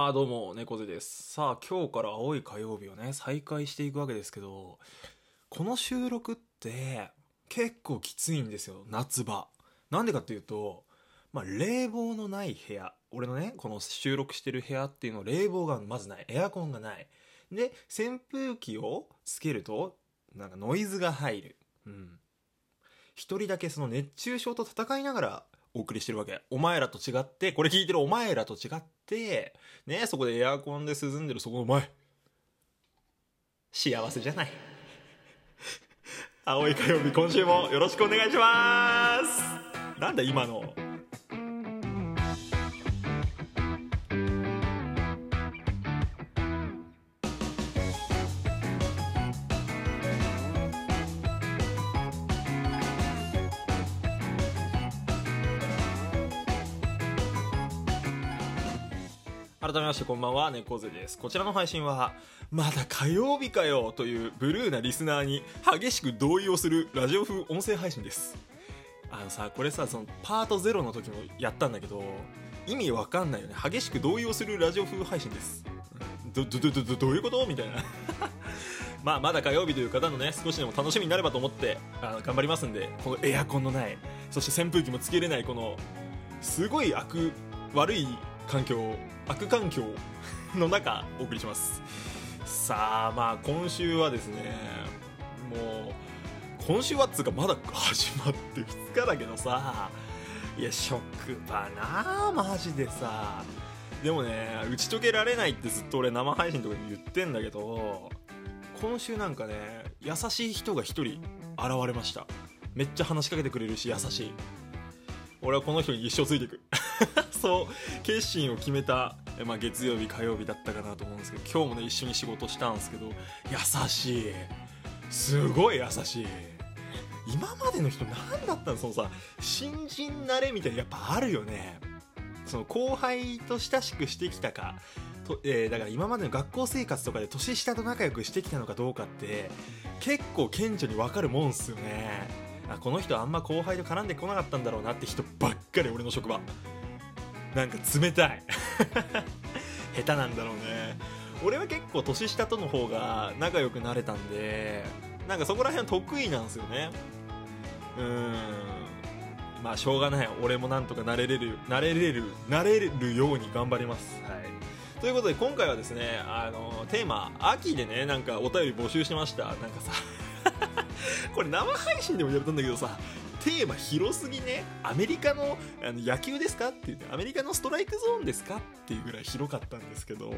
あどうも猫背です。さあ今日から青い火曜日をね再開していくわけですけどこの収録って結構きついんですよ夏場。なんでかっていうとまあ冷房のない部屋。俺のねこの収録してる部屋っていうの冷房がまずない。エアコンがない。で扇風機をつけるとなんかノイズが入る。うん。一人だけその熱中症と戦いながらお送りしてるわけ。お前らと違って、これ聞いてるお前らと違って、ね、そこでエアコンで涼んでるそこの前。幸せじゃない。青い火曜日今週もよろしくお願いしますなんだ今の。改めましてこんばんは、猫背です。こちらの配信は、まだ火曜日かよというブルーなリスナーに激しく同意をするラジオ風音声配信です。あのさ、これさ、そのパート0の時もやったんだけど、意味わかんないよね。激しく同意をするラジオ風配信です。ど、ど、ど、ど、どういうこと？みたいな。まあ、まだ火曜日という方のね、少しでも楽しみになればと思って、あの頑張りますんで、このエアコンのない、そして扇風機もつけれない、この、すごい悪、悪い環境悪環境の中お送りします。さあまあ今週はですねもう今週はっつうかまだ始まって2日だけどさいや職場なあマジでさ。でもね打ち解けられないってずっと俺生配信とかに言ってんだけど今週なんかね優しい人が1人現れました。めっちゃ話しかけてくれるし優しい。俺はこの人に一生ついていく。そう決心を決めた、まあ、月曜日火曜日だったかなと思うんですけど今日もね一緒に仕事したんですけど優しい。すごい優しい。今までの人何だったのそのさ新人慣れみたいなやっぱあるよね。その後輩と親しくしてきたかと、えー、だから今までの学校生活とかで年下と仲良くしてきたのかどうかって結構顕著に分かるもんっすよね。あこの人あんま後輩と絡んでこなかったんだろうなって人ばっかり俺の職場。なんか冷たい。下手なんだろうね。俺は結構年下との方が仲良くなれたんでなんかそこら辺得意なんですよね。うん。まあしょうがない。俺もなんとかなれれるなれれるなれるように頑張ります。はい。ということで今回はですねあのテーマ秋でねなんかお便り募集しました。なんかさ これ生配信でも言われたんだけどさテーマ広すぎね？アメリカのあの野球ですかって言ってアメリカのストライクゾーンですかっていうぐらい広かったんですけど、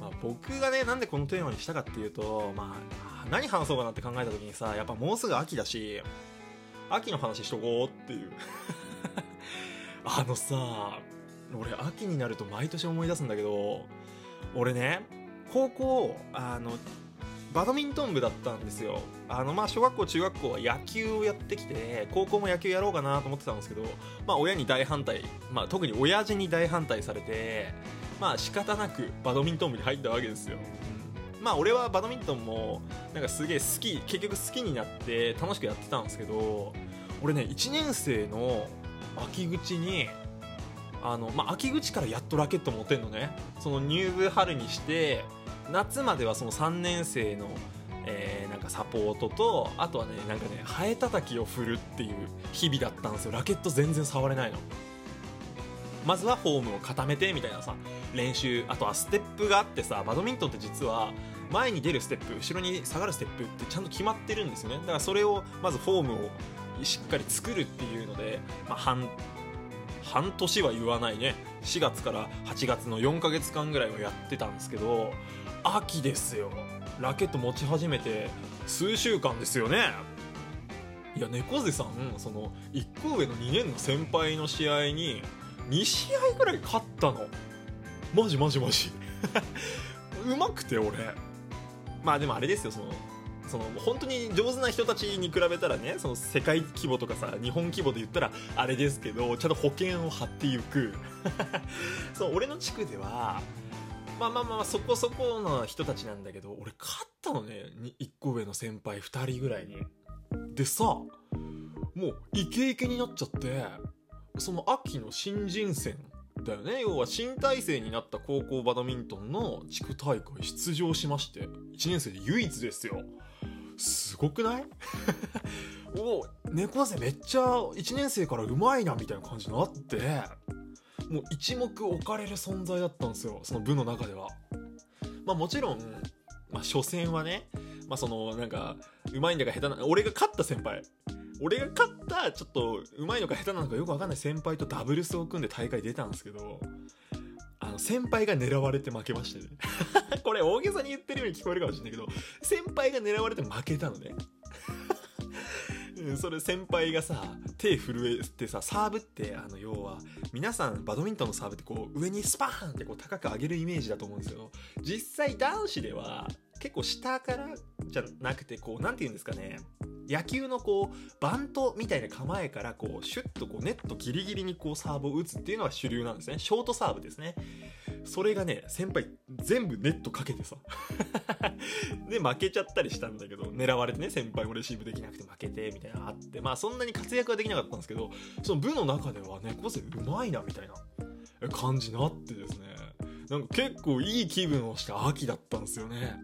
まあ、僕がねなんでこのテーマにしたかっていうと、まあ、何話そうかなって考えた時にさやっぱもうすぐ秋だし秋の話しとこうっていう。あのさ俺秋になると毎年思い出すんだけど俺ね高校あのバドミントン部だったんですよ。あのまあ小学校中学校は野球をやってきて高校も野球やろうかなと思ってたんですけどまあ親に大反対、まあ、特に親父に大反対されてまあ仕方なくバドミントン部に入ったわけですよ、うん、まあ俺はバドミントンもなんかすげえ好き結局好きになって楽しくやってたんですけど俺ね1年生の秋口にあの、まあ、秋口からやっとラケット持てんのね。その入部春にして夏まではその3年生の、えー、なんかサポートとあとはねなんかねハエたたきを振るっていう日々だったんですよ。ラケット全然触れないの。まずはフォームを固めてみたいなさ練習あとはステップがあってさバドミントンって実は前に出るステップ後ろに下がるステップってちゃんと決まってるんですよね。だからそれをまずフォームをしっかり作るっていうので、まあ、半半年は言わないね。4月から8月の4ヶ月間ぐらいはやってたんですけど秋ですよ。ラケット持ち始めて数週間ですよね。いや猫背さんその1個上の2年の先輩の試合に2試合ぐらい勝ったの。マジマジマジ。うまくて俺。まあでもあれですよそのその本当に上手な人たちに比べたらねその世界規模とかさ日本規模で言ったらあれですけどちゃんと保険を張っていく。そう俺の地区ではまあまあまあそこそこの人たちなんだけど俺勝ったのね1個上の先輩2人ぐらいに。でさもうイケイケになっちゃってその秋の新人戦だよね。要は新体制になった高校バドミントンの地区大会出場しまして1年生で唯一ですよ。すごくない？お猫背めっちゃ1年生からうまいなみたいな感じになって。もう一目置かれる存在だったんですよその部の中では。まあもちろん、まあ、初戦はねまあそのなんかうまいんだか下手な俺が勝った先輩。俺が勝ったちょっとうまいのか下手なのかよくわかんない先輩とダブルスを組んで大会出たんですけどあの先輩が狙われて負けましたね。これ大げさに言ってるように聞こえるかもしれないけど先輩が狙われて負けたのね。それ先輩がさ手震えてさサーブってあの要は皆さんバドミントンのサーブってこう上にスパーンってこう高く上げるイメージだと思うんですけど実際男子では結構下からじゃなくてこう何て言うんですかね。野球のこうバントみたいな構えからこうシュッとこうネットギリギリにこうサーブを打つっていうのが主流なんですね。ショートサーブですね。それがね先輩全部ネットかけてさ。で負けちゃったりしたんだけど狙われてね先輩もレシーブできなくて負けてみたいなあって。まあそんなに活躍はできなかったんですけどその部の中ではね個性うまいなみたいな感じになってですね。なんか結構いい気分をした秋だったんですよね。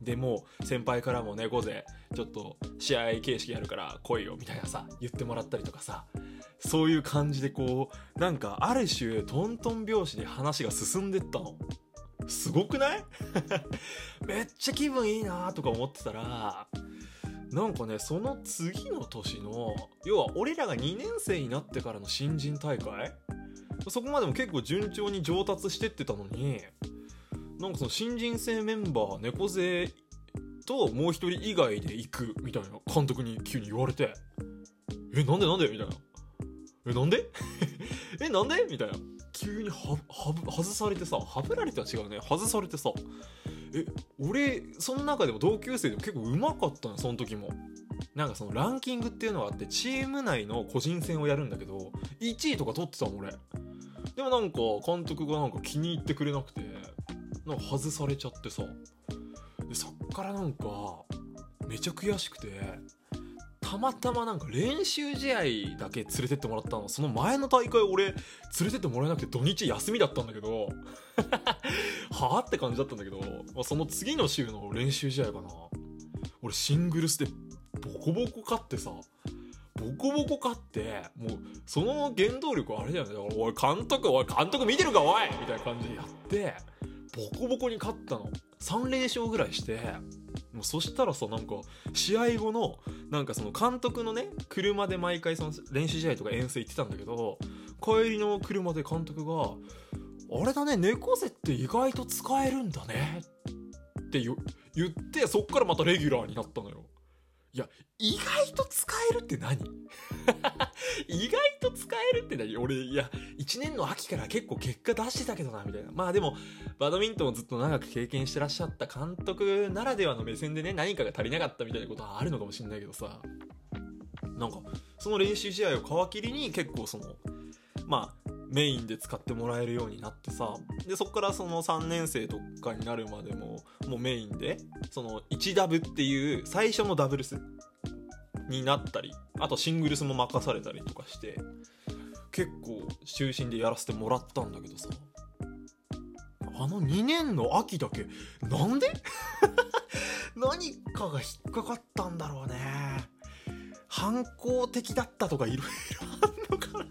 でも先輩からも猫背ちょっと試合形式やるから来いよみたいなさ言ってもらったりとかさそういう感じでこうなんかある種トントン拍子で話が進んでったの。すごくない？めっちゃ気分いいなとか思ってたらなんかねその次の年の要は俺らが2年生になってからの新人大会？そこまでも結構順調に上達してってたのになんかその新人生メンバー猫背ともう一人以外で行くみたいな監督に急に言われて。えなんでなんで？みたいな。えなんで？えなんで？みたいな。急にはは外されてさはぶられては違うね。外されてさ。え俺その中でも同級生でも結構うまかったのその時も。なんかそのランキングっていうのがあってチーム内の個人戦をやるんだけど1位とか取ってたもん俺。でもなんか監督がなんか気に入ってくれなくてなんか外されちゃってさ。でそっからなんかめちゃ悔しくてたまたまなんか練習試合だけ連れてってもらったの。その前の大会俺連れてってもらえなくて土日休みだったんだけど。はあって感じだったんだけど、まあ、その次の週の練習試合かな。俺シングルスでボコボコ勝ってさ。ボコボコ勝ってもうその原動力あれだよね。だからおい監督おい監督見てるかおい！みたいな感じでやってボコボコに勝ったの。3連勝ぐらいして。もうそしたらさなんか試合後のなんかその監督のね車で毎回その練習試合とか遠征行ってたんだけど帰りの車で監督が「あれだね猫背って意外と使えるんだね」って言ってそっからまたレギュラーになったのよ。いや意外と使えるって何？意外と使えるって何？俺いや1年の秋から結構結果出してたけどなみたいな。まあでもバドミントンをずっと長く経験してらっしゃった監督ならではの目線でね何かが足りなかったみたいなことはあるのかもしれないけどさ。なんかその練習試合を皮切りに結構そのまあメインで使ってもらえるようになってさでそこからその3年生とかになるまでももうメインでその1ダブっていう最初のダブルスになったりあとシングルスも任されたりとかして結構中心でやらせてもらったんだけどさ。あの2年の秋だけなんで？何かが引っかかったんだろうね。反抗的だったとかいろいろあんのかな。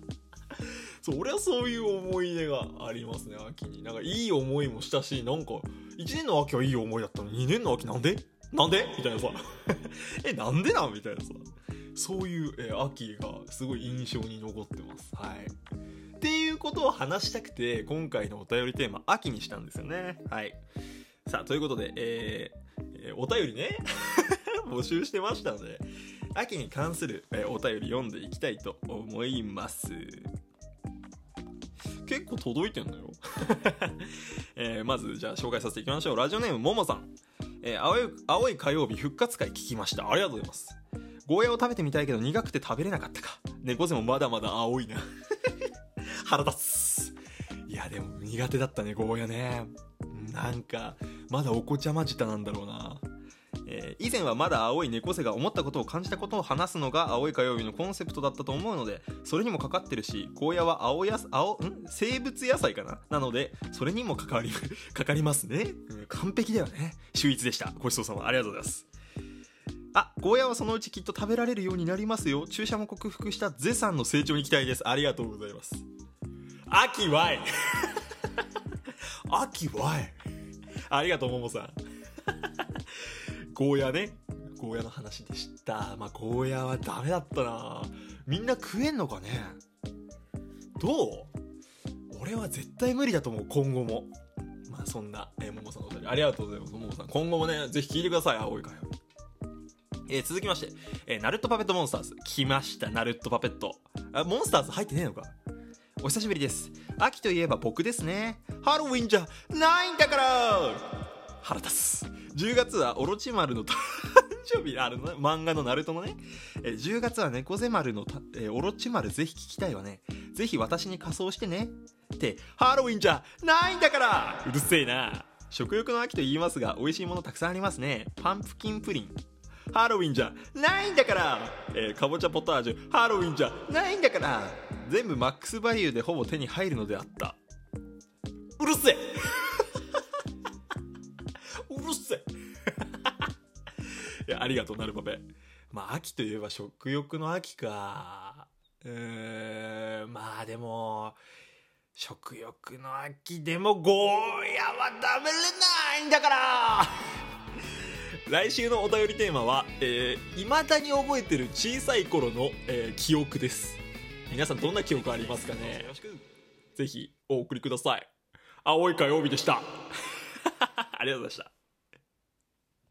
そう俺はそういう思い出がありますね秋に。なんかいい思いもしたしなんか1年の秋はいい思いだったのに2年の秋なんで？なんで？みたいなさ。えなんでなん？みたいなさ。そういう、えー、秋がすごい印象に残ってます。はい。っていうことを話したくて今回のお便りテーマ秋にしたんですよね。はい。さあということでえー、えー、お便りね。募集してましたので秋に関する、えー、お便り読んでいきたいと思います。結構届いてんのよ、えー、まずじゃあ紹介させていきましょう。ラジオネームももさん、えー、青い青い火曜日復活会聞きました。ありがとうございます。ゴーヤを食べてみたいけど苦くて食べれなかったか。猫背もまだまだ青いな。腹立つ。いやでも苦手だったねゴーヤね。なんかまだお子ちゃま舌なんだろうな。えー以前はまだ青い猫背が思ったことを感じたことを話すのが青い火曜日のコンセプトだったと思うのでそれにもかかってるしゴーヤは青や青ん？生物野菜かな？なのでそれにも関わり かかりますね、うん完璧だよね。秀逸でした。ごちそうさま。ありがとうございます。あ、ゴーヤはそのうちきっと食べられるようになりますよ。注射も克服したゼさんの成長に期待です。ありがとうございます。秋わい 秋わいありがとう、ももさん。ゴーヤね。ゴーヤの話でした。まあ、ゴーヤはダメだったなみんな食えんのかね？どう？俺は絶対無理だと思う、今後も。まあ、そんな、え、ももさんのお便りありがとうございます。ももさん、今後もね、ぜひ聞いてください、青い会話。えー続きまして、えーナルトパペットモンスターズ。来ました、ナルトパペット。あ、モンスターズ入ってねえのか？お久しぶりです。秋といえば僕ですね。ハロウィンじゃないんだから腹立つ。10月はオロチマルの誕生日、あるの、ね、漫画のナルトのね。えー10月は猫背丸のた、えーオロチマルぜひ聞きたいわね。ぜひ私に仮装してね。って、ハロウィンじゃないんだからうるせえな。食欲の秋と言いますが、美味しいものたくさんありますね。パンプキンプリン。ハロウィンじゃないんだから、えーかぼちゃポタージュ。ハロウィンじゃないんだから。全部マックスバリューでほぼ手に入るのであった。うるせえ。うるせえ。いやありがとうなるパペまあ秋といえば食欲の秋か。うーんまあでも食欲の秋でもゴーヤは食べれないんだから。来週のお便りテーマは、えー、未だに覚えてる小さい頃の、えー記憶です。皆さんどんな記憶ありますかね？ぜひお送りください。青い火曜日でした。ありがとうございました。